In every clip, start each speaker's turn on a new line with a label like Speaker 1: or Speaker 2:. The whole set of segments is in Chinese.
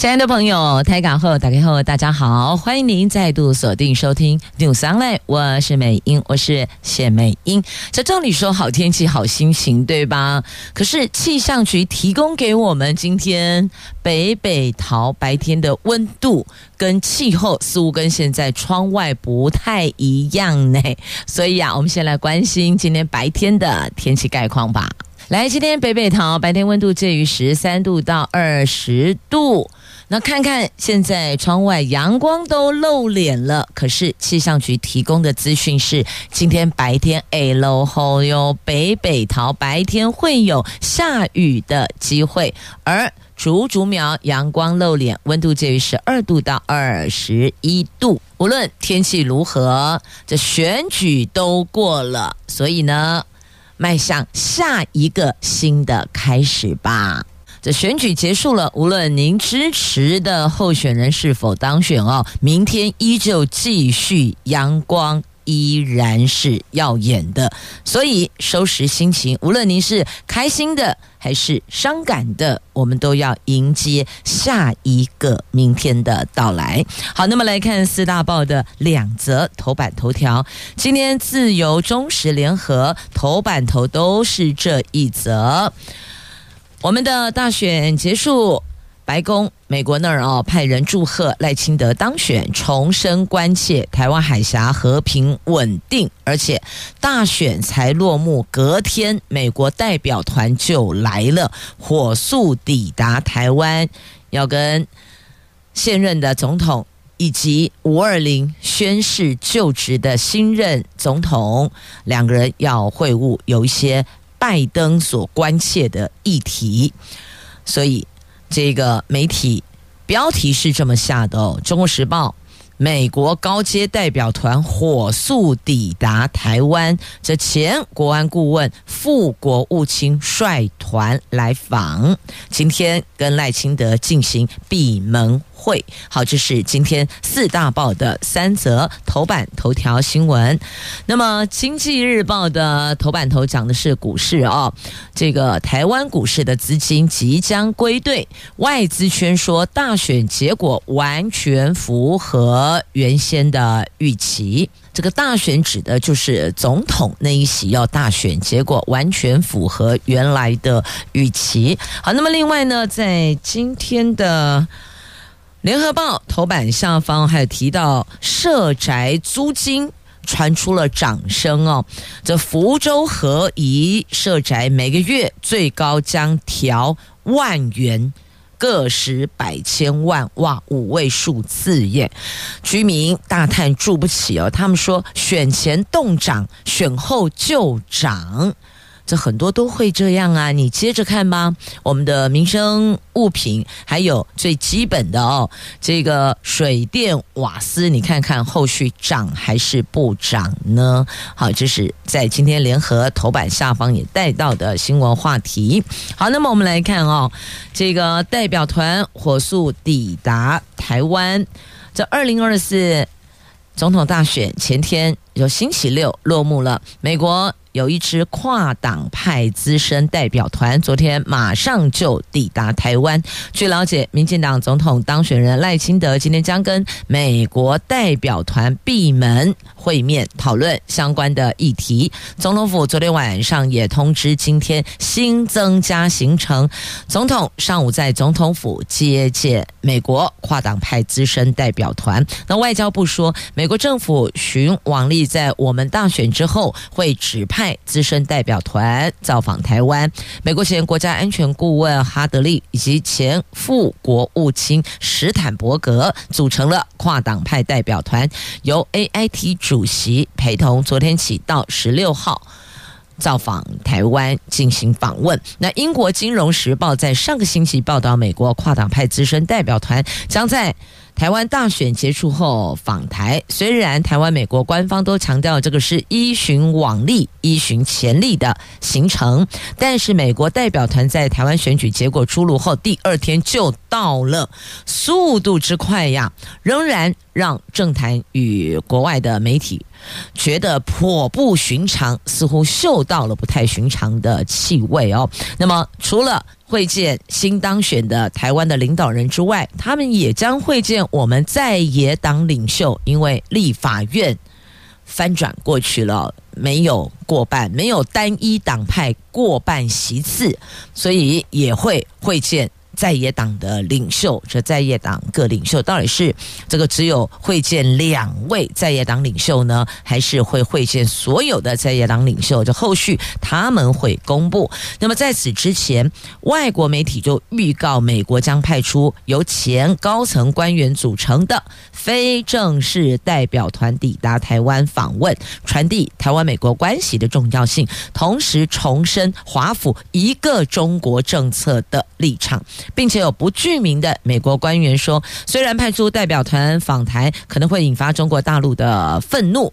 Speaker 1: 亲爱的朋友，台港后打开后，大家好，欢迎您再度锁定收听 News Online，我是美英，我是谢美英。这照理说好天气好心情，对吧？可是气象局提供给我们今天北北桃白天的温度跟气候似乎跟现在窗外不太一样呢，所以啊，我们先来关心今天白天的天气概况吧。来，今天北北桃白天温度介于十三度到二十度。那看看现在窗外阳光都露脸了，可是气象局提供的资讯是，今天白天哎喽吼哟，北北桃白天会有下雨的机会，而竹竹苗阳光露脸，温度介于十二度到二十一度。无论天气如何，这选举都过了，所以呢，迈向下一个新的开始吧。这选举结束了，无论您支持的候选人是否当选哦，明天依旧继续阳光依然是耀眼的，所以收拾心情，无论您是开心的还是伤感的，我们都要迎接下一个明天的到来。好，那么来看四大报的两则头版头条，今天自由、中时、联合头版头都是这一则。我们的大选结束，白宫美国那儿哦派人祝贺赖清德当选，重申关切台湾海峡和平稳定，而且大选才落幕，隔天美国代表团就来了，火速抵达台湾，要跟现任的总统以及五二零宣誓就职的新任总统两个人要会晤，有一些。拜登所关切的议题，所以这个媒体标题是这么下的哦，《中国时报》：美国高阶代表团火速抵达台湾，这前国安顾问、副国务卿率团来访，今天跟赖清德进行闭门会。好，这是今天四大报的三则头版头条新闻。那么，《经济日报》的头版头讲的是股市啊，这个台湾股市的资金即将归队，外资圈说大选结果完全符合原先的预期。这个大选指的就是总统那一席要大选，结果完全符合原来的预期。好，那么另外呢，在今天的。联合报头版下方还有提到社宅租金传出了掌声哦，这福州和宜社宅每个月最高将调万元，个十百千万，哇，五位数字耶！居民大叹住不起哦，他们说选前动涨，选后就涨。这很多都会这样啊，你接着看吧。我们的民生物品，还有最基本的哦，这个水电瓦斯，你看看后续涨还是不涨呢？好，这是在今天联合头版下方也带到的新闻话题。好，那么我们来看哦，这个代表团火速抵达台湾，这二零二四总统大选前天，有星期六落幕了，美国。有一支跨党派资深代表团，昨天马上就抵达台湾。据了解，民进党总统当选人赖清德今天将跟美国代表团闭门会面，讨论相关的议题。总统府昨天晚上也通知，今天新增加行程。总统上午在总统府接见美国跨党派资深代表团。那外交部说，美国政府寻王力，在我们大选之后会指派。派资深代表团造访台湾，美国前国家安全顾问哈德利以及前副国务卿史坦伯格组成了跨党派代表团，由 AIT 主席陪同，昨天起到十六号造访台湾进行访问。那英国金融时报在上个星期报道，美国跨党派资深代表团将在台湾大选结束后访台，虽然台湾、美国官方都强调这个是依循往例、依循前例的行程，但是美国代表团在台湾选举结果出炉后第二天就到了，速度之快呀，仍然让政坛与国外的媒体觉得颇不寻常，似乎嗅到了不太寻常的气味哦。那么除了会见新当选的台湾的领导人之外，他们也将会见我们在野党领袖，因为立法院翻转过去了，没有过半，没有单一党派过半席次，所以也会会见。在野党的领袖，这在野党各领袖到底是这个只有会见两位在野党领袖呢，还是会会见所有的在野党领袖？这后续他们会公布。那么在此之前，外国媒体就预告，美国将派出由前高层官员组成的非正式代表团抵达台湾访问，传递台湾美国关系的重要性，同时重申华府一个中国政策的立场。并且有不具名的美国官员说，虽然派出代表团访台可能会引发中国大陆的愤怒，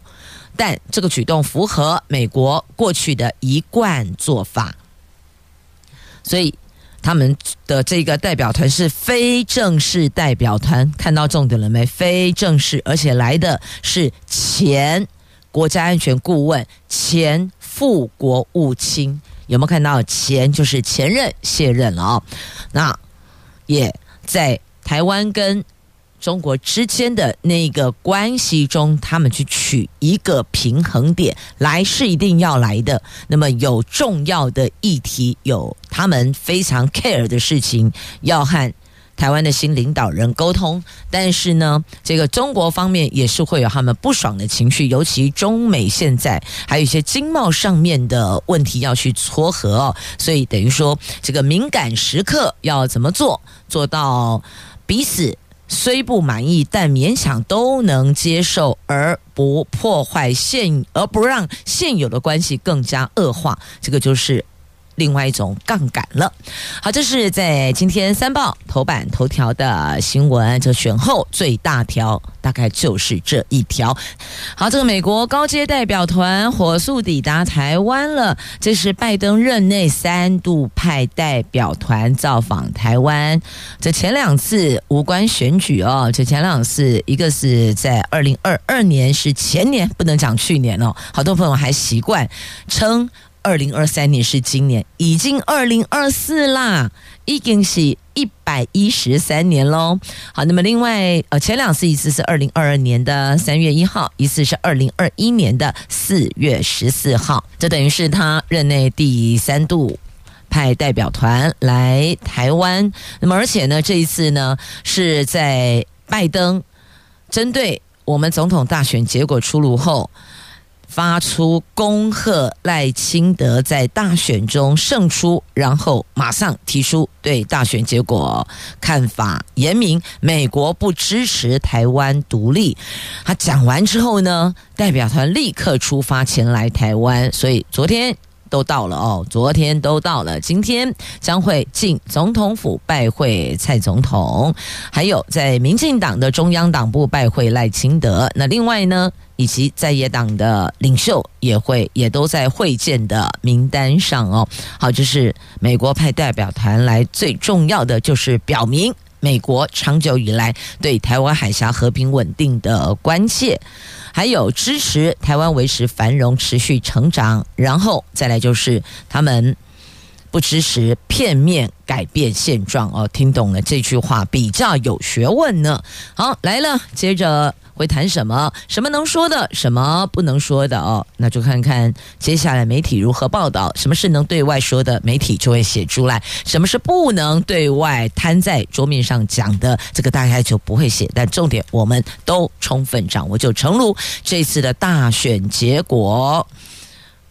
Speaker 1: 但这个举动符合美国过去的一贯做法。所以他们的这个代表团是非正式代表团，看到重点了没？非正式，而且来的是前国家安全顾问、前副国务卿。有没有看到前就是前任卸任了哦？那也在台湾跟中国之间的那个关系中，他们去取一个平衡点来是一定要来的。那么有重要的议题，有他们非常 care 的事情要和。台湾的新领导人沟通，但是呢，这个中国方面也是会有他们不爽的情绪，尤其中美现在还有一些经贸上面的问题要去撮合哦，所以等于说这个敏感时刻要怎么做，做到彼此虽不满意，但勉强都能接受，而不破坏现，而不让现有的关系更加恶化，这个就是。另外一种杠杆了。好，这是在今天三报头版头条的新闻。这选后最大条大概就是这一条。好，这个美国高阶代表团火速抵达台湾了。这是拜登任内三度派代表团造访台湾。这前两次无关选举哦，这前两次一个是在二零二二年，是前年，不能讲去年哦。好多朋友还习惯称。二零二三年是今年，已经二零二四啦，已经是一百一十三年喽。好，那么另外呃，前两次一次是二零二二年的三月一号，一次是二零二一年的四月十四号，这等于是他任内第三度派代表团来台湾。那么而且呢，这一次呢是在拜登针对我们总统大选结果出炉后。发出恭贺赖清德在大选中胜出，然后马上提出对大选结果看法严明，美国不支持台湾独立。他讲完之后呢，代表团立刻出发前来台湾，所以昨天。都到了哦，昨天都到了，今天将会进总统府拜会蔡总统，还有在民进党的中央党部拜会赖清德。那另外呢，以及在野党的领袖也会也都在会见的名单上哦。好，就是美国派代表团来，最重要的就是表明美国长久以来对台湾海峡和平稳定的关切。还有支持台湾维持繁荣、持续成长，然后再来就是他们不支持片面改变现状哦。听懂了这句话比较有学问呢。好，来了，接着。会谈什么？什么能说的？什么不能说的？哦，那就看看接下来媒体如何报道。什么是能对外说的，媒体就会写出来；什么是不能对外摊在桌面上讲的，这个大概就不会写。但重点我们都充分掌握。就成如这次的大选结果。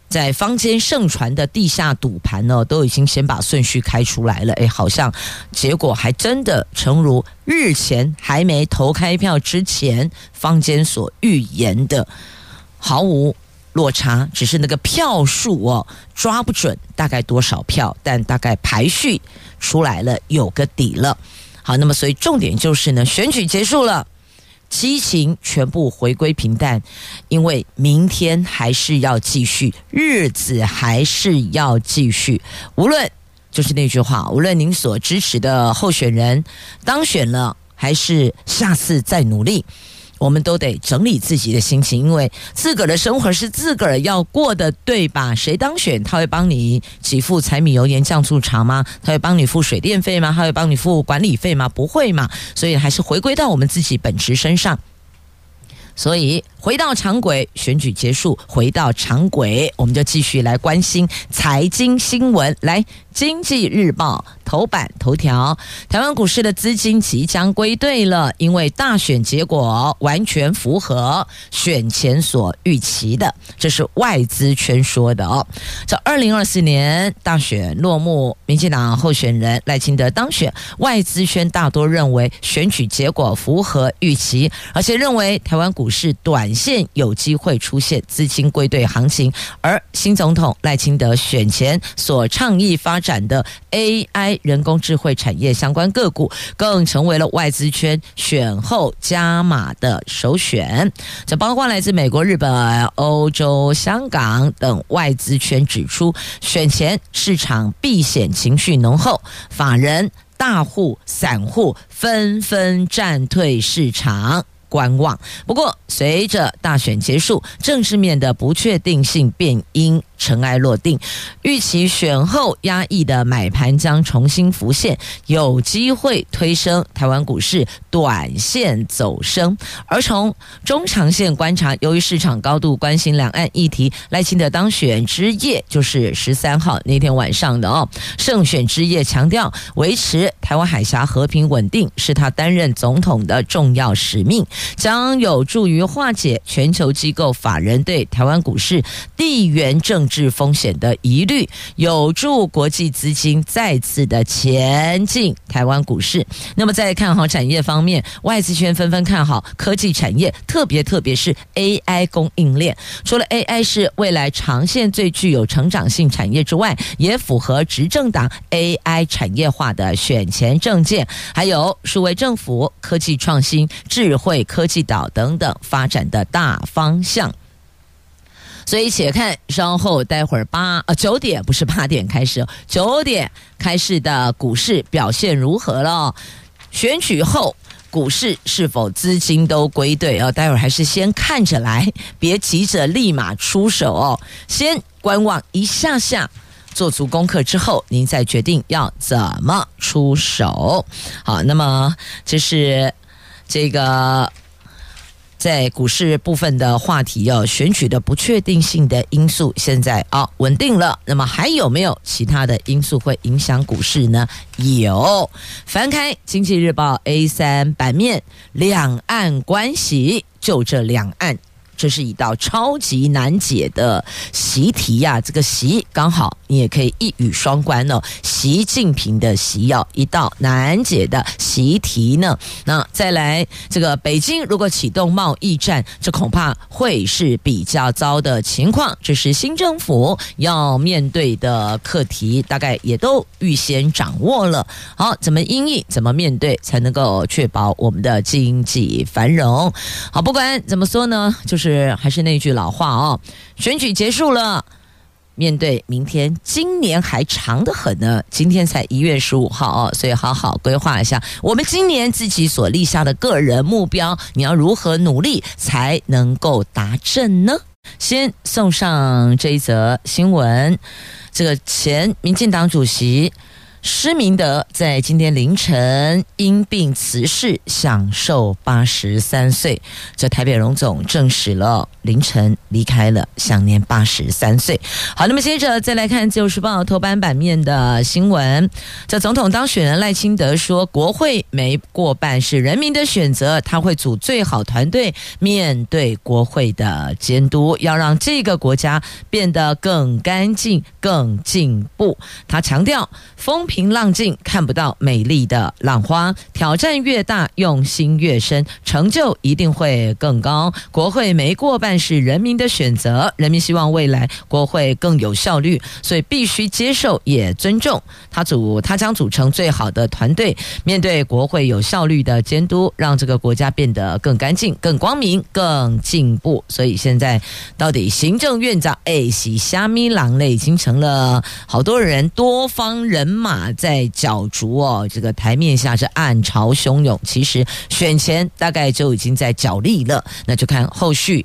Speaker 1: 在坊间盛传的地下赌盘呢，都已经先把顺序开出来了。诶，好像结果还真的诚如日前还没投开票之前，坊间所预言的，毫无落差，只是那个票数哦抓不准，大概多少票，但大概排序出来了，有个底了。好，那么所以重点就是呢，选举结束了。激情全部回归平淡，因为明天还是要继续，日子还是要继续。无论就是那句话，无论您所支持的候选人当选了，还是下次再努力。我们都得整理自己的心情，因为自个儿的生活是自个儿要过的，对吧？谁当选，他会帮你给付柴米油盐酱醋茶吗？他会帮你付水电费吗？他会帮你付管理费吗？不会嘛？所以还是回归到我们自己本职身上。所以回到常轨，选举结束，回到常轨，我们就继续来关心财经新闻。来，《经济日报》头版头条：台湾股市的资金即将归队了，因为大选结果完全符合选前所预期的，这是外资圈说的哦。这二零二四年大选落幕，民进党候选人赖清德当选，外资圈大多认为选举结果符合预期，而且认为台湾。股市短线有机会出现资金归队行情，而新总统赖清德选前所倡议发展的 AI 人工智慧产业相关个股，更成为了外资圈选后加码的首选。这包括来自美国、日本、欧洲、香港等外资圈指出，选前市场避险情绪浓厚，法人、大户、散户纷纷战退市场。观望。不过，随着大选结束，政治面的不确定性变因尘埃落定，预期选后压抑的买盘将重新浮现，有机会推升台湾股市短线走升。而从中长线观察，由于市场高度关心两岸议题，赖清德当选之夜就是十三号那天晚上的哦，胜选之夜强调维持台湾海峡和平稳定是他担任总统的重要使命，将有助于化解全球机构法人对台湾股市地缘政治风险的疑虑，有助国际资金再次的前进台湾股市。那么，在看好产业方面，外资圈纷纷看好科技产业，特别特别是 AI 供应链。除了 AI 是未来长线最具有成长性产业之外，也符合执政党 AI 产业化的选前政见，还有数位政府、科技创新、智慧科技岛等等发展的大方向。所以，且看稍后待会儿八呃九点不是八点开始，九点开始的股市表现如何了？选举后股市是否资金都归队哦？待会儿还是先看着来，别急着立马出手哦，先观望一下下，做足功课之后，您再决定要怎么出手。好，那么这是这个。在股市部分的话题要，选取的不确定性的因素现在啊稳定了，那么还有没有其他的因素会影响股市呢？有，翻开《经济日报》A 三版面，两岸关系，就这两岸。这是一道超级难解的习题呀、这个习刚好你也可以一语双关哦。习近平的习要一道难解的习题呢。那再来这个北京如果启动贸易战，这恐怕会是比较糟的情况。这是新政府要面对的课题，大概也都预先掌握了。好，怎么应应，怎么面对，才能够确保我们的经济繁荣？好，不管怎么说呢，就是。是还是那句老话哦，选举结束了，面对明天，今年还长得很呢。今天才一月十五号哦，所以好好规划一下我们今年自己所立下的个人目标，你要如何努力才能够达成呢？先送上这一则新闻，这个前民进党主席。施明德在今天凌晨因病辞世，享受八十三岁。这台北荣总证实了，凌晨离开了，享年八十三岁。好，那么接着再来看《自由时报》头版版面的新闻。这总统当选人赖清德说：“国会没过半是人民的选择，他会组最好团队面对国会的监督，要让这个国家变得更干净、更进步。”他强调：“风。”平浪静看不到美丽的浪花，挑战越大，用心越深，成就一定会更高。国会没过半是人民的选择，人民希望未来国会更有效率，所以必须接受也尊重。他组他将组成最好的团队，面对国会有效率的监督，让这个国家变得更干净、更光明、更进步。所以现在到底行政院长哎，是虾米郎嘞，已经成了好多人多方人马在角逐哦。这个台面下是暗潮汹涌，其实选前大概就已经在角力了。那就看后续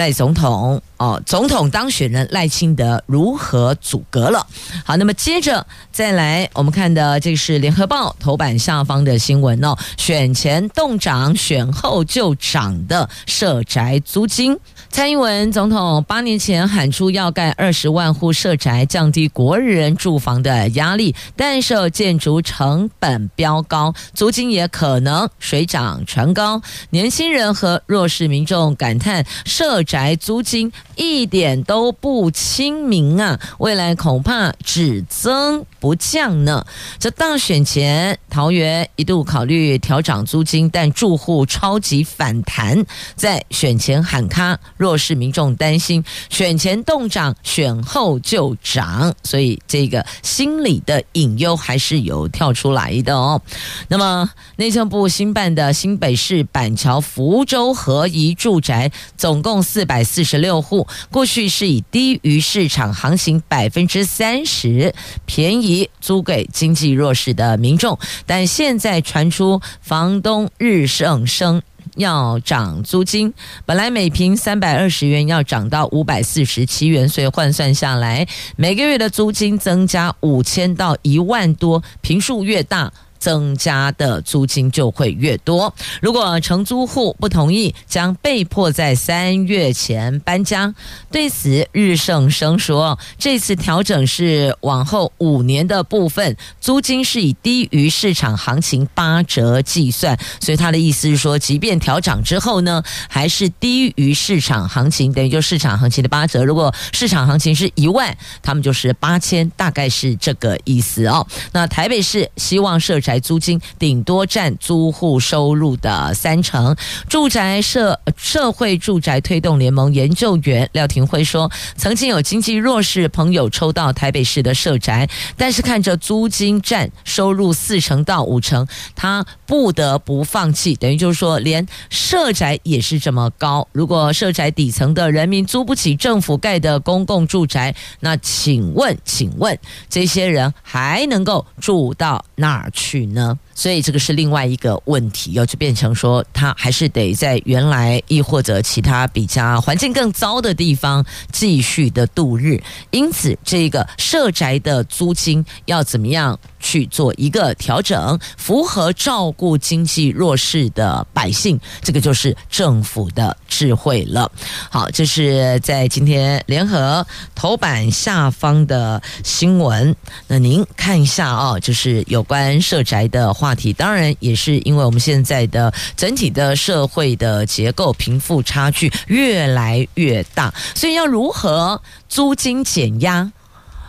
Speaker 1: 赖总统哦，总统当选人赖清德如何阻隔了。好，那么接着再来，我们看的这是联合报头版下方的新闻哦，选前动涨，选后就涨的社宅租金。蔡英文总统八年前喊出要盖二十万户社宅，降低国人住房的压力，但是建筑成本飙高，租金也可能水涨船高。年轻人和弱势民众感叹，社宅租金一点都不亲民啊！未来恐怕只增不降呢。这大选前，桃园一度考虑调涨租金，但住户超级反弹，在选前喊卡。弱势民众担心选前冻涨，选后就涨，所以这个心理的隐忧还是有跳出来的哦。那么内政部新办的新北市板桥福州合宜住宅，总共四百四十六户，过去是以低于市场行情百分之三十便宜租给经济弱势的民众，但现在传出房东日盛生。要涨租金，本来每平三百二十元，要涨到五百四十七元，所以换算下来，每个月的租金增加五千到一万多，平数越大，增加的租金就会越多。如果承租户不同意，将被迫在三月前搬家。对此，日盛生说：“这次调整是往后五年的部分，租金是以低于市场行情八折计算。所以他的意思是说，即便调涨之后呢，还是低于市场行情，等于就市场行情的八折。如果市场行情是一万，他们就是八千，大概是这个意思哦。那台北市希望社宅租金顶多占租户收入的三成。住宅社社会住宅推动联盟研究员廖廷辉说，曾经有经济弱势朋友抽到台北市的社宅，但是看着租金占收入四成到五成，他不得不放弃。等于就是说，连社宅也是这么高。如果社宅底层的人民租不起政府盖的公共住宅，那请问，请问这些人还能够住到哪儿去？呢，所以这个是另外一个问题，要就变成说，他还是得在原来亦或者其他比较环境更糟的地方继续的度日。因此，这个社宅的租金要怎么样去做一个调整，符合照顾经济弱势的百姓，这个就是政府的智慧了。好，这是在今天联合头版下方的新闻。那您看一下啊，就是有关社宅的话题。当然，也是因为我们现在的整体的社会的结构，贫富差距越来越大，所以要如何租金减压？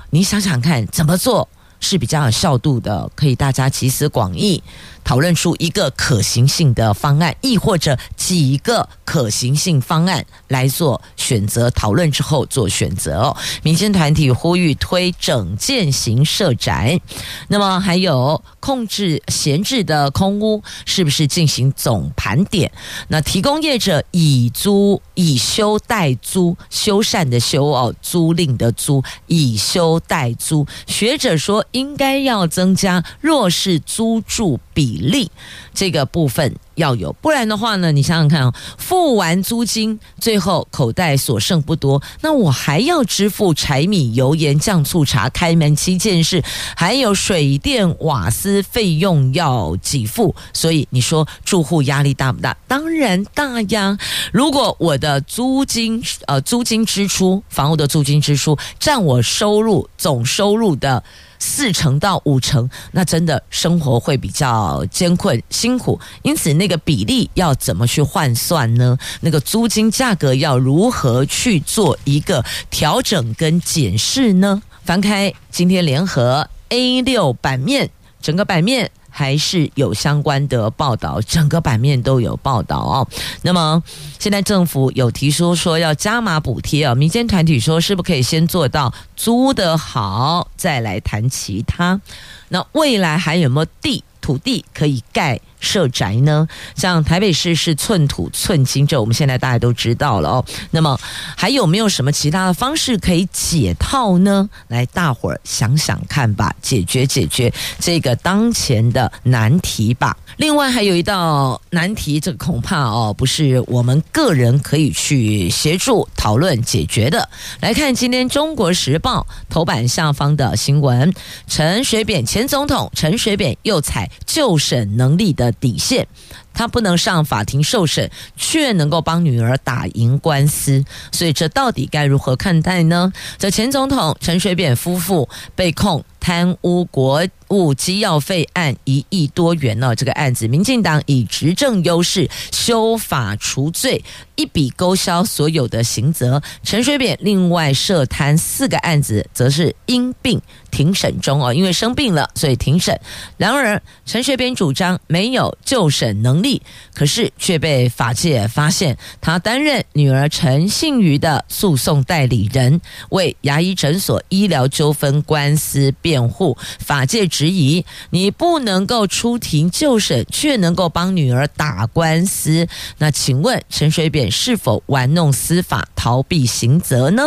Speaker 1: 你想想看，怎么做？是比较有效度的，可以大家集思广益。讨论出一个可行性的方案，亦或者几个可行性方案来做选择。讨论之后做选择哦。民间团体呼吁推整建型社宅，那么还有控制闲置的空屋，是不是进行总盘点？那提供业者以租以修代租，修缮的修哦，租赁的租，以修代租。学者说，应该要增加弱势租住比。例这个部分要有，不然的话呢，你想想看哦，付完租金，最后口袋所剩不多，那我还要支付柴米油盐酱醋茶、开门七件事，还有水电瓦斯费用要给付，所以你说住户压力大不大？当然大呀！如果我的租金呃租金支出，房屋的租金支出占我收入总收入的。四成到五成，那真的生活会比较艰困辛苦，因此那个比例要怎么去换算呢？那个租金价格要如何去做一个调整跟检视呢？翻开今天联合 A 六版面，整个版面还是有相关的报道，整个版面都有报道哦。那么现在政府有提出说要加码补贴啊，民间团体说是不是可以先做到租得好，再来谈其他？那未来还有没有地土地可以盖？社宅呢？像台北市是寸土寸金，这我们现在大家都知道了哦。那么还有没有什么其他的方式可以解套呢？来，大伙儿想想看吧，解决解决这个当前的难题吧。另外还有一道难题，这恐怕哦不是我们个人可以去协助讨论解决的。来看今天《中国时报》头版下方的新闻：陈水扁前总统陈水扁又踩就审能力的底线，他不能上法庭受审，却能够帮女儿打赢官司，所以这到底该如何看待呢？这前总统陈水扁夫妇被控贪污国务机要费案一亿多元呢，这个案子，民进党以执政优势修法除罪，一笔勾销所有的刑责。陈水扁另外涉贪四个案子，则是因病庭审中哦，因为生病了，所以庭审。然而，陈水扁主张没有就审能力，可是却被法界发现，他担任女儿陈信瑜的诉讼代理人，为牙医诊所医疗纠纷官司辩护。法界质疑，你不能够出庭就审，却能够帮女儿打官司。那请问陈水扁是否玩弄司法，逃避刑责呢？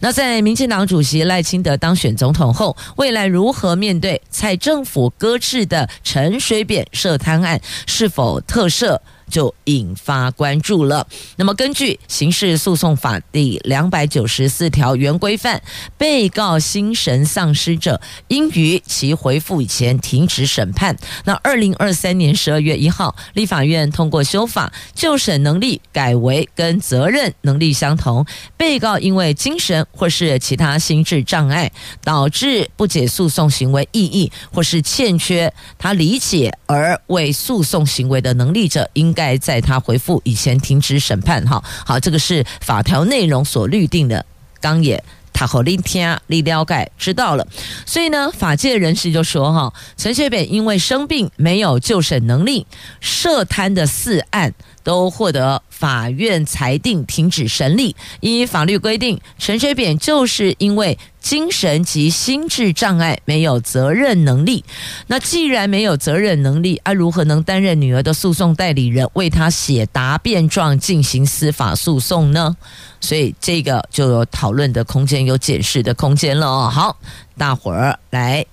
Speaker 1: 那在民进党主席赖清德当选总统后，未来如何面对蔡政府搁置的陈水扁涉贪案？是否特色？就引发关注了。那么，根据刑事诉讼法第两百九十四条原规范，被告心神丧失者，应于其回复以前停止审判。那二零二三年十二月一号，立法院通过修法，就审能力改为跟责任能力相同。被告因为精神或是其他心智障碍，导致不解诉讼行为意义，或是欠缺他理解而为诉讼行为的能力者，应该。该在他回复以前停止审判，哈，好，这个是法条内容所律定的。刚也他和林天立了盖知道了，所以呢，法界人士就说，哈，陈水扁因为生病没有就审能力，涉贪的四案都获得法院裁定停止审理。依法律规定，陈水扁就是因为。精神及心智障碍，没有责任能力。那既然没有责任能力，啊，如何能担任女儿的诉讼代理人，为她写答辩状进行司法诉讼呢？所以这个就有讨论的空间，有解释的空间了哦。好，大伙儿来。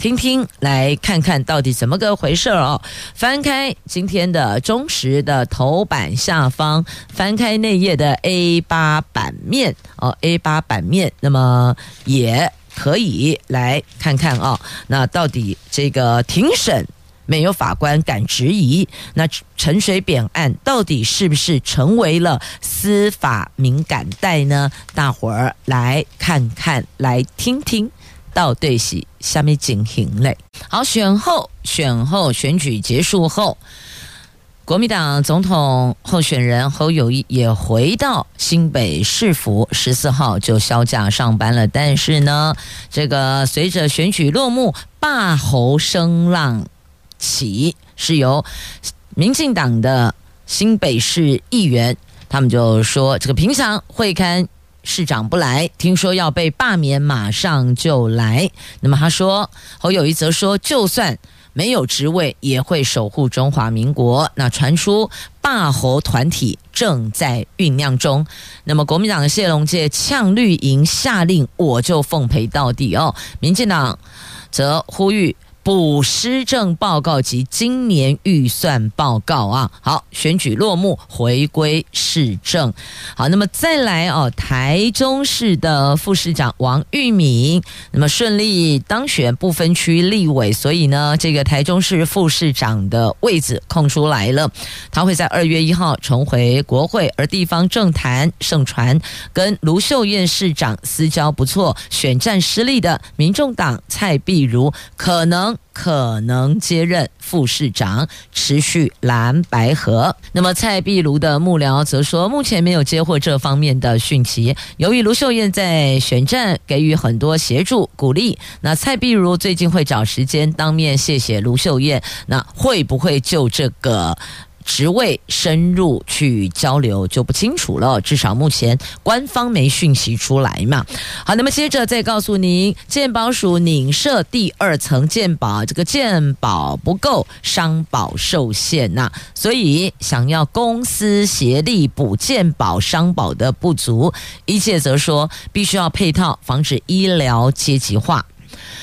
Speaker 1: 听听，来看看到底怎么个回事哦。翻开今天的中时的头版下方，翻开内页的 A 八版面哦，A 八版面，那么也可以来看看哦。那到底这个庭审没有法官敢质疑，那陈水扁案到底是不是成为了司法敏感带呢？大伙儿来看看，来听听。到对戏下面进行嘞。好，选后选后选举结束后，国民党总统候选人侯友谊也回到新北市府，十四号就休假上班了。但是呢，这个随着选举落幕，罢侯声浪起，是由民进党的新北市议员，他们就说这个平常会看。市长不来，听说要被罢免，马上就来。那么他说，侯友谊则说，就算没有职位，也会守护中华民国。那传出罢侯团体正在酝酿中。那么国民党的谢龙介呛绿营下令，我就奉陪到底哦。民进党则呼吁。补施政报告及今年预算报告啊，好，选举落幕，回归市政。好，那么再来哦，台中市的副市长王玉敏，那么顺利当选不分区立委，所以呢，这个台中市副市长的位置空出来了。他会在二月一号重回国会，而地方政坛盛传跟卢秀燕市长私交不错，选战失利的民众党蔡壁如可能。可能接任副市长，持续蓝白河。那么蔡壁如的幕僚则说，目前没有接获这方面的讯息。由于卢秀燕在选战给予很多协助鼓励，那蔡壁如最近会找时间当面谢谢卢秀燕，那会不会就这个？职位深入去交流就不清楚了，至少目前官方没讯息出来嘛。好，那么接着再告诉您，健保署拟设第二层健保，这个健保不够，商保受限呐、所以想要公私协力补健保商保的不足，一切则说必须要配套，防止医疗阶级化。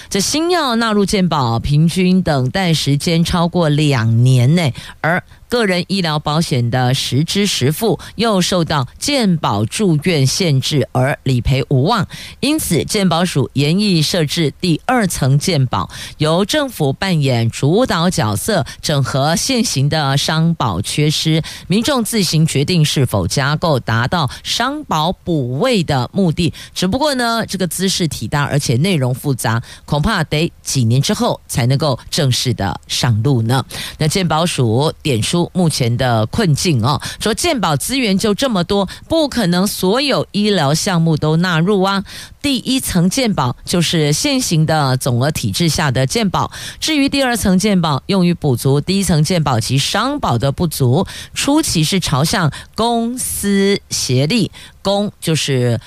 Speaker 1: 这新药纳入健保，平均等待时间超过两年内，而个人医疗保险的实支实付又受到健保住院限制而理赔无望，因此健保署研议设置第二层健保，由政府扮演主导角色，整合现行的商保缺失，民众自行决定是否加购，达到商保补位的目的。只不过呢，这个姿势体大，而且内容复杂，恐怕得几年之后才能够正式的上路呢。那健保署点出。目前的困境哦，说健保资源就这么多，不可能所有医疗项目都纳入啊。第一层健保就是现行的总额体制下的健保，至于第二层健保用于补足第一层健保及商保的不足，初期是朝向公私协力，公就是。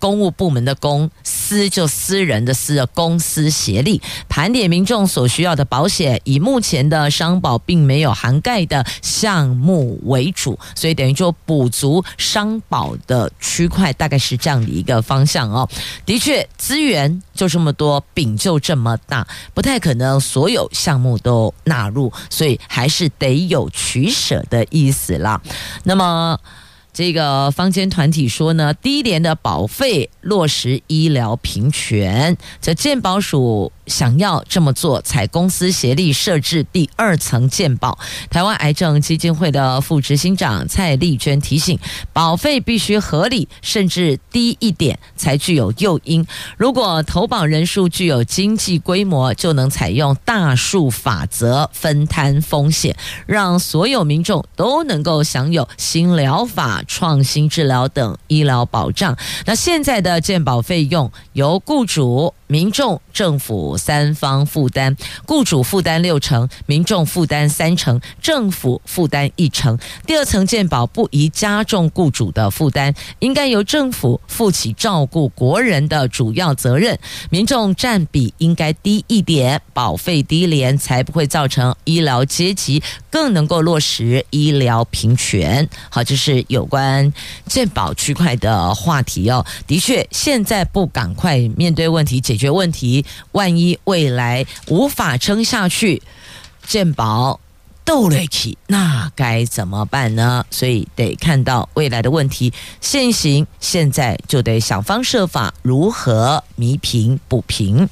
Speaker 1: 公务部门的公，私就私人的私的，公私协力盘点民众所需要的保险，以目前的商保并没有涵盖的项目为主，所以等于就补足商保的区块，大概是这样的一个方向哦。的确，资源就这么多，饼就这么大，不太可能所有项目都纳入，所以还是得有取舍的意思啦。那么。这个坊间团体说呢，低廉的保费落实医疗平权，这健保署。想要这么做，采公司协力设置第二层健保。台湾癌症基金会的副执行长蔡丽娟提醒，保费必须合理，甚至低一点才具有诱因。如果投保人数具有经济规模，就能采用大数法则分摊风险，让所有民众都能够享有新疗法、创新治疗等医疗保障。那现在的健保费用由雇主。民众、政府三方负担，雇主负担六成，民众负担三成，政府负担一成。第二层健保不宜加重雇主的负担，应该由政府负起照顾国人的主要责任，民众占比应该低一点，保费低廉，才不会造成医疗阶级，更能够落实医疗平权。好，这是有关健保区块的话题哦。的确，现在不赶快面对问题解。解决问题，万一未来无法撑下去，健保斗了起，那该怎么办呢？所以得看到未来的问题，现行现在就得想方设法如何弥平补平。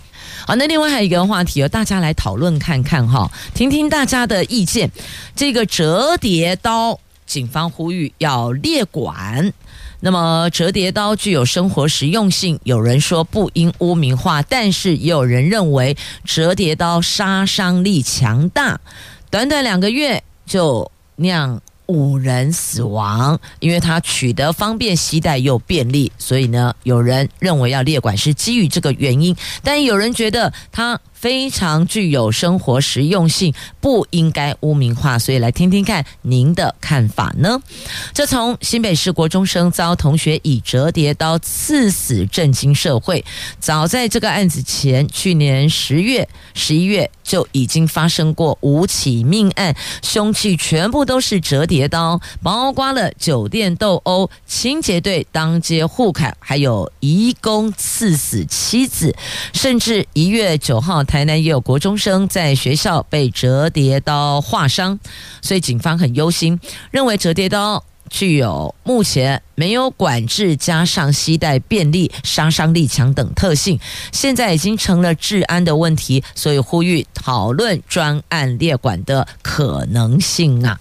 Speaker 1: 好，那另外还有一个话题，由大家来讨论看看哈，听听大家的意见。这个折叠刀，警方呼吁要列管。那么折叠刀具有生活实用性，有人说不应污名化，但是也有人认为折叠刀杀伤力强大，短短两个月就酿五人死亡，因为它取得方便、携带又便利，所以呢，有人认为要列管是基于这个原因，但有人觉得它。非常具有生活实用性，不应该污名化，所以来听听看您的看法呢？这从新北市国中生遭同学以折叠刀刺死震惊社会。早在这个案子前，去年十月、十一月就已经发生过五起命案，凶器全部都是折叠刀，包括了酒店斗殴、清洁队当街互砍，还有移工刺死妻子，甚至一月九号。台南也有国中生在学校被折叠刀划伤，所以警方很忧心，认为折叠刀具有目前没有管制，加上携带便利、杀伤力强等特性，现在已经成了治安的问题，所以呼吁讨论专案列管的可能性啊。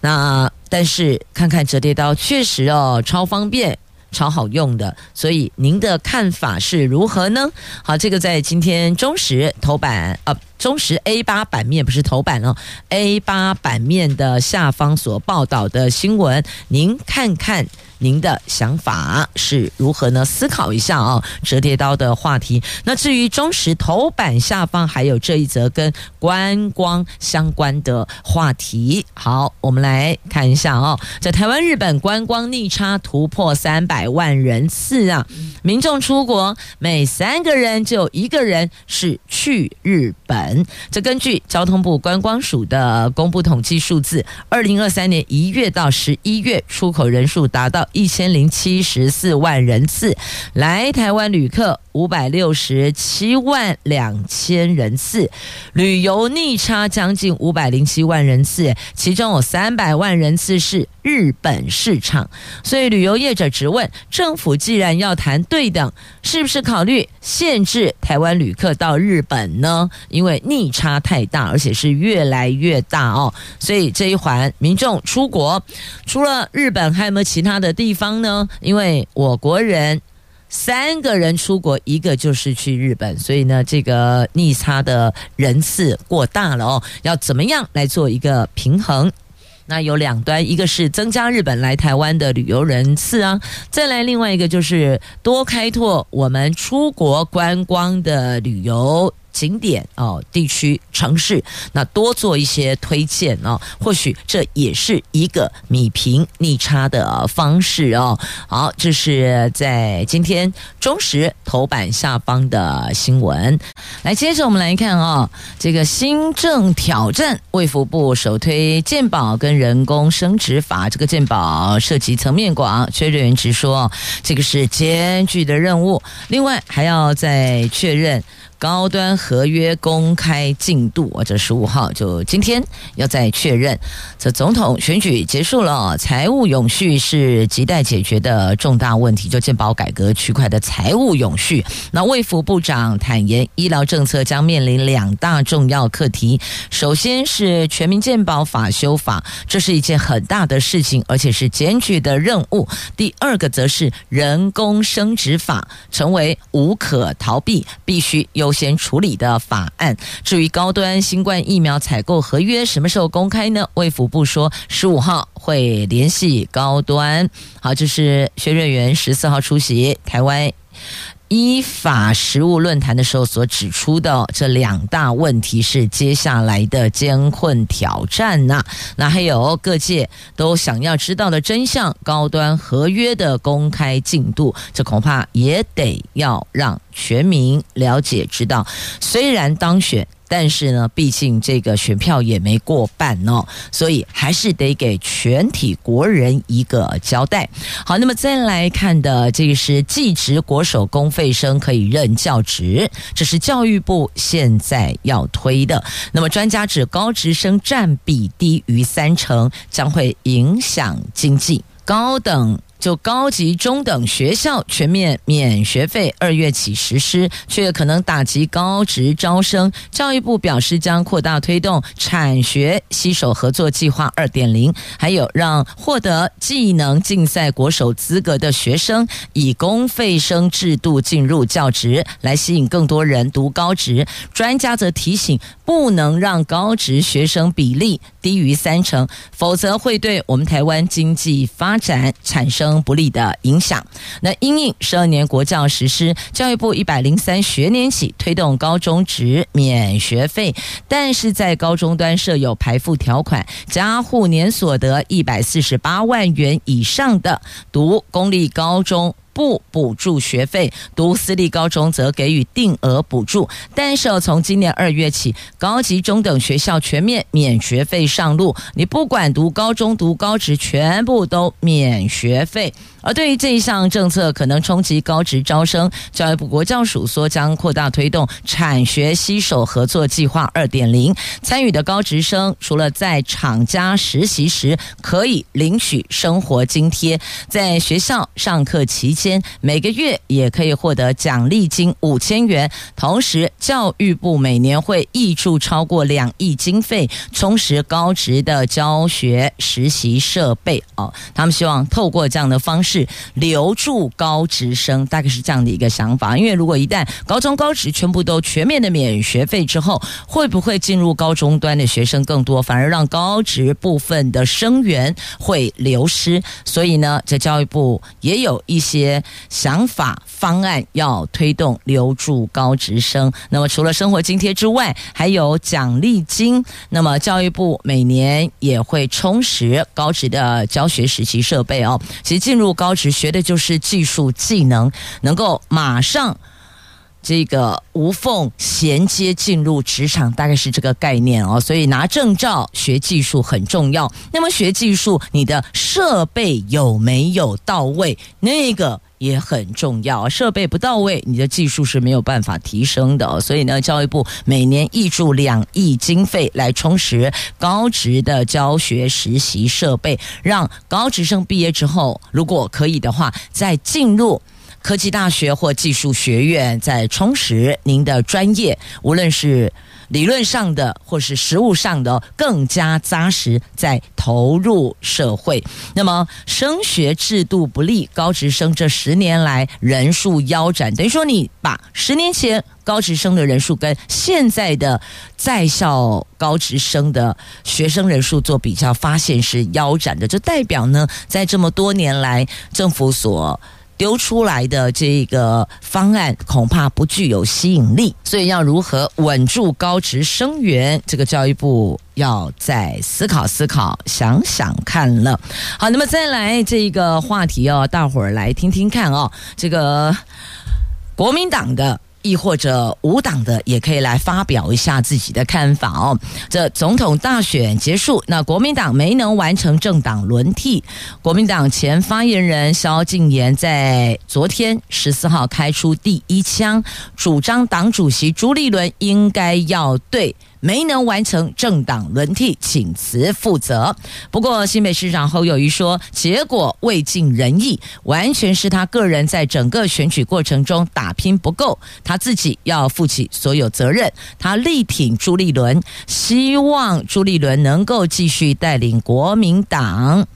Speaker 1: 那但是看看折叠刀，确实哦，超方便。超好用的，所以您的看法是如何呢？好，这个在今天中时头版啊，中时 A 八版面不是头版哦，A 八版面的下方所报道的新闻，您看看。您的想法是如何呢？思考一下啊，折叠刀的话题。那至于中时头版下方还有这一则跟观光相关的话题。好，我们来看一下啊，在台湾日本观光逆差突破三百万人次啊，民众出国每三个人就有一个人是去日本。这根据交通部观光署的公布统计数字，二零二三年一月到十一月出口人数达到。一千零七十四万人次来台湾旅客五百六十七万两千人次，旅游逆差将近五百零七万人次，其中有三百万人次是日本市场。所以旅游业者质问政府，既然要谈对等，是不是考虑限制台湾旅客到日本呢？因为逆差太大，而且是越来越大哦。所以这一环民众出国，除了日本，还有没有其他的地方呢？因为我国人。三个人出国，一个就是去日本，所以呢，这个逆差的人次过大了哦。要怎么样来做一个平衡？那有两端，一个是增加日本来台湾的旅游人次啊，再来另外一个就是多开拓我们出国观光的旅游。景点哦，地区城市，那多做一些推荐哦，或许这也是一个米平逆差的方式哦。好，这是在今天中时头版下方的新闻。来，接着我们来看啊、哦，这个新政挑战卫福部首推健保跟人工生殖法，这个健保涉及层面广，薛瑞元直说这个是艰巨的任务，另外还要再确认。高端合约公开进度，这十五号就今天要再确认。这总统选举结束了，财务永续是亟待解决的重大问题，就健保改革区块的财务永续。那卫福部长坦言，医疗政策将面临两大重要课题，首先是全民健保法修法，这是一件很大的事情，而且是艰巨的任务。第二个则是人工生殖法，成为无可逃避，必须有。优先处理的法案。至于高端新冠疫苗采购合约什么时候公开呢？卫福部说十五号会联系高端。好，这是薛瑞元十四号出席台湾。依法实务论坛的时候所指出的这两大问题是接下来的艰困挑战呐、那还有各界都想要知道的真相，高端合约的公开进度，这恐怕也得要让全民了解知道。虽然当选。但是呢，毕竟这个选票也没过半哦，所以还是得给全体国人一个交代。好，那么再来看的这个是技职国手公费生可以任教职，这是教育部现在要推的。那么专家指高职生占比低于三成，将会影响经济。高等。就高级中等学校全面免学费，二月起实施，却可能打击高职招生。教育部表示将扩大推动产学携手合作计划二点零，还有让获得技能竞赛国手资格的学生以公费生制度进入教职，来吸引更多人读高职。专家则提醒，不能让高职学生比例低于三成，否则会对我们台湾经济发展产生。不利的影响。那因应十二年国教实施，教育部一百零三学年起推动高中职免学费，但是在高中端设有排富条款，家户年所得一百四十八万元以上的读公立高中。不补助学费，读私立高中则给予定额补助。但是从今年二月起，高级中等学校全面免学费上路，你不管读高中、读高职，全部都免学费。而对于这一项政策可能冲击高职招生，教育部国教署说将扩大推动产学携手合作计划二点零，参与的高职生除了在厂家实习时可以领取生活津贴，在学校上课期间。千，每个月也可以获得奖励金五千元。同时，教育部每年会挹注超过两亿经费，充实高职的教学实习设备。哦，他们希望透过这样的方式留住高职生，大概是这样的一个想法。因为如果一旦高中高职全部都全面的免学费之后，会不会进入高中端的学生更多，反而让高职部分的生源会流失？所以呢，在教育部也有一些想法方案要推动留住高职生。那么除了生活津贴之外，还有奖励金。那么教育部每年也会充实高职的教学实习设备哦。其实进入高职学的就是技术技能，能够马上。这个无缝衔接进入职场，大概是这个概念哦。所以拿证照学技术很重要。那么学技术，你的设备有没有到位？那个也很重要。设备不到位，你的技术是没有办法提升的。所以呢，教育部每年挹注两亿经费来充实高职的教学实习设备，让高职生毕业之后，如果可以的话，再进入。科技大学或技术学院在充实您的专业，无论是理论上的或是实务上的，更加扎实，再投入社会。那么升学制度不利，高职生这十年来人数腰斩，等于说你把十年前高职生的人数跟现在的在校高职生的学生人数做比较，发现是腰斩的。这代表呢，在这么多年来政府所丢出来的这个方案恐怕不具有吸引力，所以要如何稳住高职生源，这个教育部要再思考思考，想想看了。好，那么再来这个话题哦，大伙儿来听听看哦，这个国民党的。亦或者无党的也可以来发表一下自己的看法哦。这总统大选结束，那国民党没能完成政党轮替。国民党前发言人萧敬言在昨天十四号开出第一枪，主张党主席朱立伦应该要对。没能完成政党轮替，请辞负责。不过新北市长侯友谊说，结果未尽人意，完全是他个人在整个选举过程中打拼不够，他自己要负起所有责任。他力挺朱立伦，希望朱立伦能够继续带领国民党。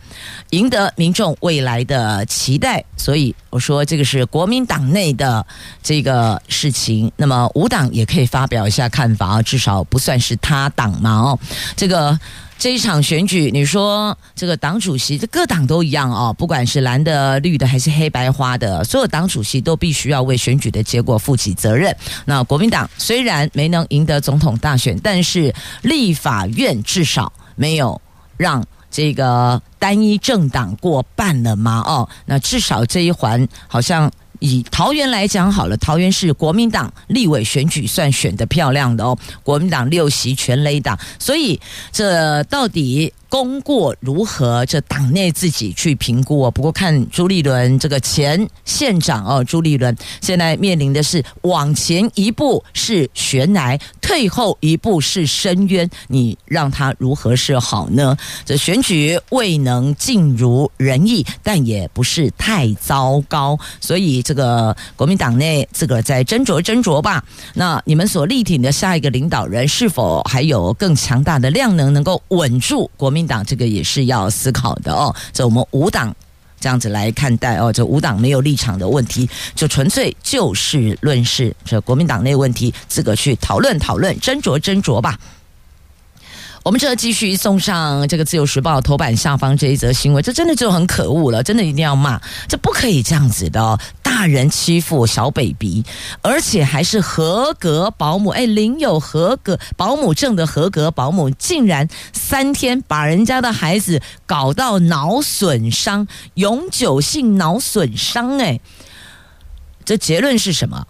Speaker 1: 赢得民众未来的期待，所以我说这个是国民党内的这个事情。那么无党也可以发表一下看法啊，至少不算是他党嘛。哦，这个这一场选举，你说这个党主席，这各党都一样哦，不管是蓝的、绿的还是黑白花的，所有党主席都必须要为选举的结果负起责任。那国民党虽然没能赢得总统大选，但是立法院至少没有让。这个单一政党过半了吗？哦，那至少这一环好像以桃园来讲好了，桃园是国民党立委选举算选的漂亮的哦，国民党六席全雷党，所以这到底？功过如何？这党内自己去评估哦。不过看朱立伦这个前县长哦，朱立伦现在面临的是往前一步是悬崖，退后一步是深渊。你让他如何是好呢？这选举未能尽如人意，但也不是太糟糕。所以这个国民党内自个儿再斟酌斟酌吧。那你们所力挺的下一个领导人是否还有更强大的量能，能够稳住国民？民党这个也是要思考的哦，这我们五党这样子来看待哦，这五党没有立场的问题，就纯粹就事论事，这国民党内问题自个去讨论讨论，斟酌斟酌吧。我们这继续送上这个《自由时报》头版下方这一则新闻，这真的就很可恶了，真的一定要骂，这不可以这样子的哦。大人欺负小 baby，而且还是合格保姆，哎，领有合格保姆证的合格保姆，竟然三天把人家的孩子搞到脑损伤，永久性脑损伤，哎，这结论是什么？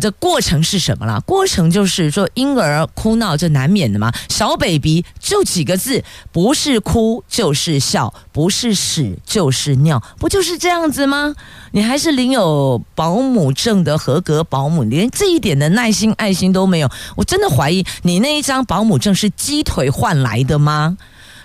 Speaker 1: 这过程是什么啦？过程就是说，婴儿哭闹这难免的嘛。小 baby 就几个字，不是哭就是笑，不是屎就是尿，不就是这样子吗？你还是领有保姆证的合格保姆，连这一点的耐心、爱心都没有。我真的怀疑你那一张保姆证是鸡腿换来的吗？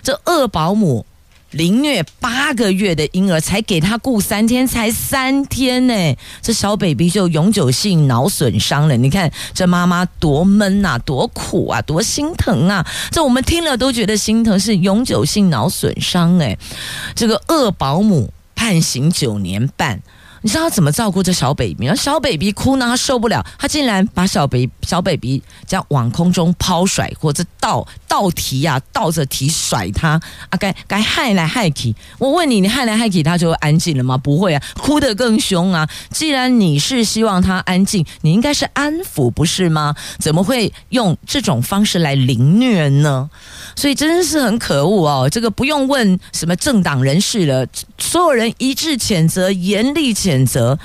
Speaker 1: 这恶保姆。凌虐八个月的婴儿，才给他雇三天，才三天呢，这小 baby 就永久性脑损伤了。你看这妈妈多闷啊，多苦啊，多心疼啊！这我们听了都觉得心疼，是永久性脑损伤哎。这个恶保姆判刑九年半。你知道他怎么照顾这小 baby？小 baby 哭呢，他受不了，他竟然把小 baby 小 baby 这样往空中抛甩，或者倒倒提呀，倒着提甩他啊！该该害来害去，我问你，你害来害去，他就会安静了吗？不会啊，哭得更凶啊！既然你是希望他安静，你应该是安抚，不是吗？怎么会用这种方式来凌虐呢？所以真的是很可恶哦！这个不用问什么政党人士了，所有人一致谴责，严厉谴责。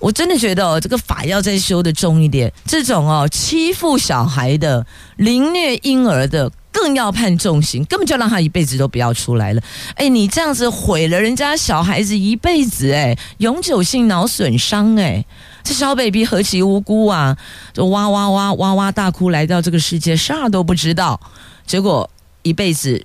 Speaker 1: 我真的觉得哦，这个法要再修得重一点。这种哦欺负小孩的、凌虐婴儿的，更要判重刑，根本就让他一辈子都不要出来了。哎，你这样子毁了人家小孩子一辈子，哎，永久性脑损伤，哎，这小 baby 何其无辜啊！就哇哇哇哇哇大哭来到这个世界，啥都不知道，结果。一辈子，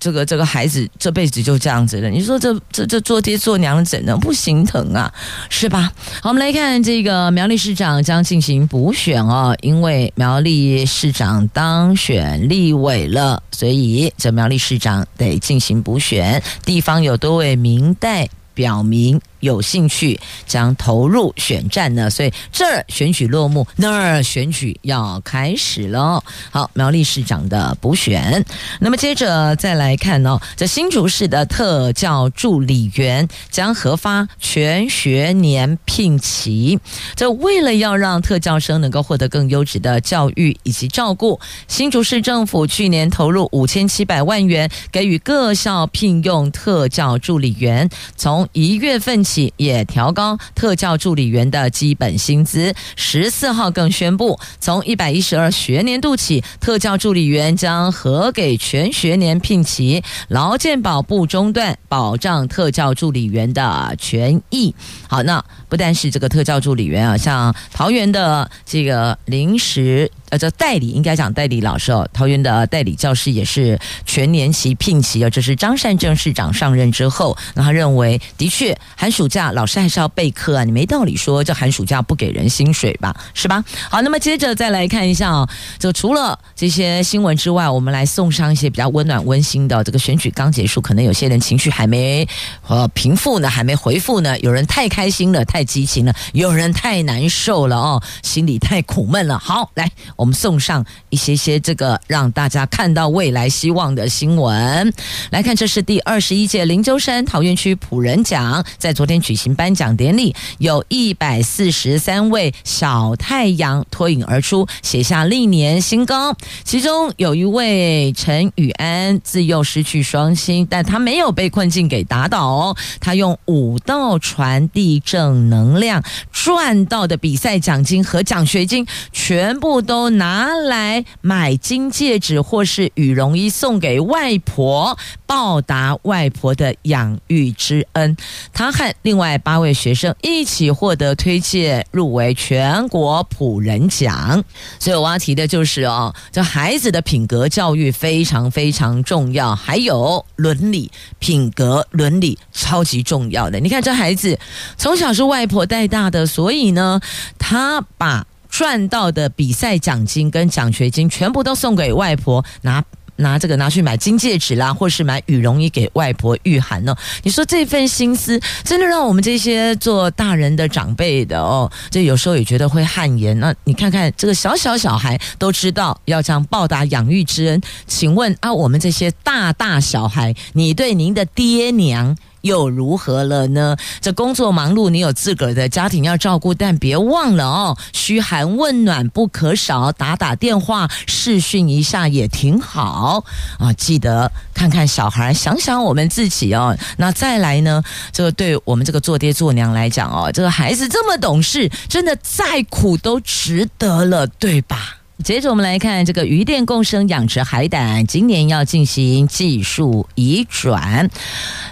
Speaker 1: 这个这个孩子这辈子就这样子了。你说这这这做爹做娘怎能不心疼啊？是吧？好，我们来看这个苗栗市长将进行补选哦，因为苗栗市长当选立委了，所以这苗栗市长得进行补选。地方有多位民代表明。有兴趣将投入选战呢，所以这儿选举落幕，那儿选举要开始了。好，苗栗市长的补选，那么接着再来看哦，这新竹市的特教助理员将核发全学年聘期。这为了要让特教生能够获得更优质的教育以及照顾，新竹市政府去年投入五千七百万元，给予各校聘用特教助理员，从一月份起。也调高特教助理员的基本薪资。十四号更宣布，从一百一十二学年度起，特教助理员将核给全学年聘期，劳健保不中断，保障特教助理员的权益。好，那不但是这个特教助理员啊，像桃园的这个临时。呃，这代理应该讲代理老师哦，桃园的代理教师也是全年期聘期哦。这是张善政市长上任之后，那他认为的确寒暑暑假老师还是要备课啊，你没道理说这寒暑假不给人薪水吧，是吧？好，那么接着再来看一下哦，就除了这些新闻之外，我们来送上一些比较温暖温馨的。这个选举刚结束，可能有些人情绪还没呃平复呢，还没回复呢。有人太开心了，太激情了；有人太难受了哦，心里太苦闷了。好，来。我们送上一些些这个让大家看到未来希望的新闻。来看，这是第二十一届灵州山桃园区普仁奖，在昨天举行颁奖典礼，有一百四十三位小太阳脱颖而出，写下历年新高。其中有一位陈宇安，自幼失去双亲，但他没有被困境给打倒，他用武道传递正能量，赚到的比赛奖金和奖学金全部都。拿来买金戒指或是羽绒衣送给外婆，报答外婆的养育之恩。他和另外八位学生一起获得推荐入围全国普仁奖。所以我要提的就是哦，这孩子的品格教育非常非常重要，还有伦理、品格、伦理超级重要的。你看这孩子从小是外婆带大的，所以呢，他把。赚到的比赛奖金跟奖学金全部都送给外婆，拿拿这个拿去买金戒指啦，或是买羽绒衣给外婆御寒呢？你说这份心思真的让我们这些做大人的长辈的哦，这有时候也觉得会汗颜。那你看看这个小小小孩都知道要这样报答养育之恩，请问啊，我们这些大大小孩，你对您的爹娘？又如何了呢？这工作忙碌，你有自个儿的家庭要照顾，但别忘了哦，嘘寒问暖不可少，打打电话、视讯一下也挺好啊。记得看看小孩，想想我们自己哦。那再来呢？这个对我们这个做爹做娘来讲哦，这个孩子这么懂事，真的再苦都值得了，对吧？接着我们来看这个渔电共生养殖海胆，今年要进行技术移转。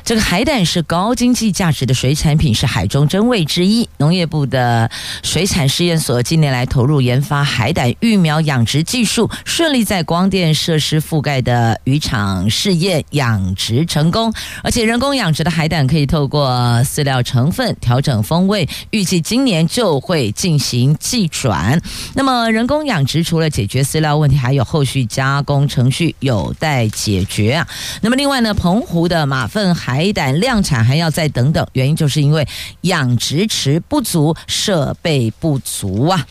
Speaker 1: 这个海胆是高经济价值的水产品，是海中珍味之一。农业部的水产试验所近年来投入研发海胆育苗养殖技术，顺利在光电设施覆盖的渔场试验养殖成功。而且人工养殖的海胆可以透过饲料成分调整风味，预计今年就会进行技转。那么人工养殖除除了解决饲料问题，还有后续加工程序有待解决啊。那么另外呢，澎湖的马粪海胆量产还要再等等，原因就是因为养殖池不足，设备不足啊。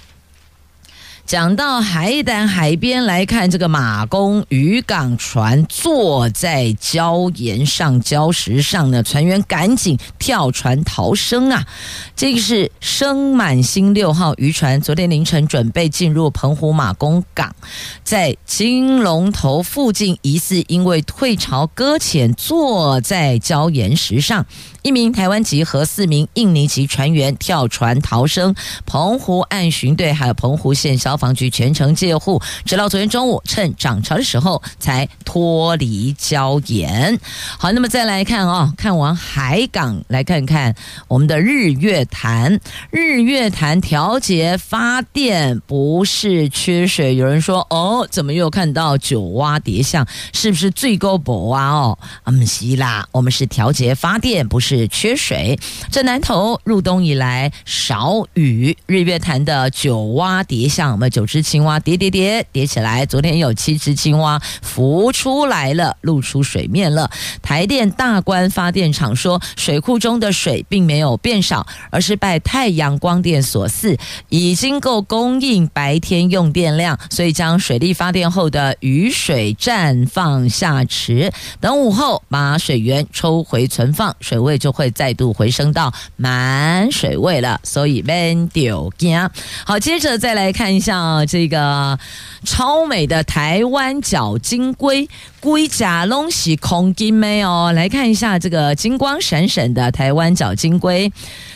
Speaker 1: 讲到海胆海边来看，这个马公渔港船坐在礁岩上、礁石上呢，船员赶紧跳船逃生啊！这个是生满星六号渔船，昨天凌晨准备进入澎湖马公港，在金龙头附近，疑似因为退潮搁浅，坐在礁岩石上。一名台湾籍和四名印尼籍船员跳船逃生，澎湖岸巡队还有澎湖县消防局全程戒护，直到昨天中午趁涨潮的时候才脱离礁岩。好，那么再来看哦，看完海港，来看看我们的日月潭。日月潭调节发电不是缺水，有人说哦，怎么又看到九蛙蝶象？是不是最高博啊？哦，啊，不是啦，我们是调节发电，不是。缺水，这南投入冬以来少雨，日月潭的九蛙蝶象，我们九只青蛙叠叠叠叠起来，昨天有七只青蛙浮出来了，露出水面了。台电大关发电厂说，水库中的水并没有变少，而是拜太阳光电所赐，已经够供应白天用电量，所以将水力发电后的雨水暂放下池，等午后把水源抽回存放，水位。就会再度回升到满水位了，所以免丢惊。好，接着再来看一下像这个超美的台湾角金龟，龟甲龙喜空金妹哦？来看一下这个金光闪闪的台湾角金龟。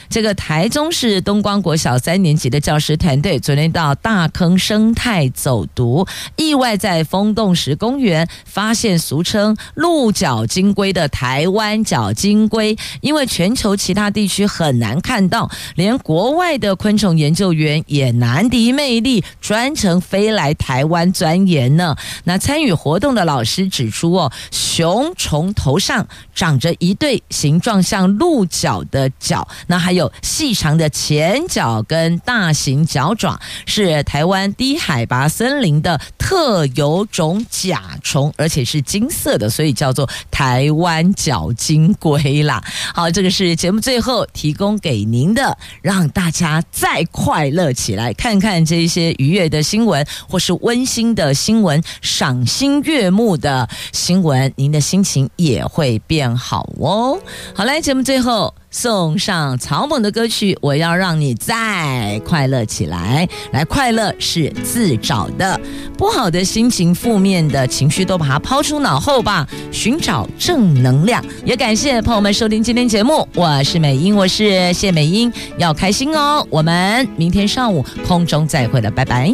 Speaker 1: 这个台中市东光国小三年级的教师团队昨天到大坑生态走读，意外在风洞石公园发现俗称鹿角金龟的台湾角金龟。因为全球其他地区很难看到，连国外的昆虫研究员也难敌魅力，专程飞来台湾钻研呢。那参与活动的老师指出哦，熊虫头上长着一对形状像鹿角的角，那还有。细长的前脚跟大型脚爪，是台湾低海拔森林的特有种甲虫，而且是金色的，所以叫做台湾角金龟啦。好，这个是节目最后提供给您的，让大家再快乐起来，看看这些愉悦的新闻或是温馨的新闻、赏心悦目的新闻，您的心情也会变好哦。好，来节目最后。送上草蜢的歌曲，我要让你再快乐起来。来，快乐是自找的，不好的心情、负面的情绪都把它抛出脑后吧，寻找正能量。也感谢朋友们收听今天节目，我是美英，我是谢美英，要开心哦。我们明天上午空中再会了，拜拜。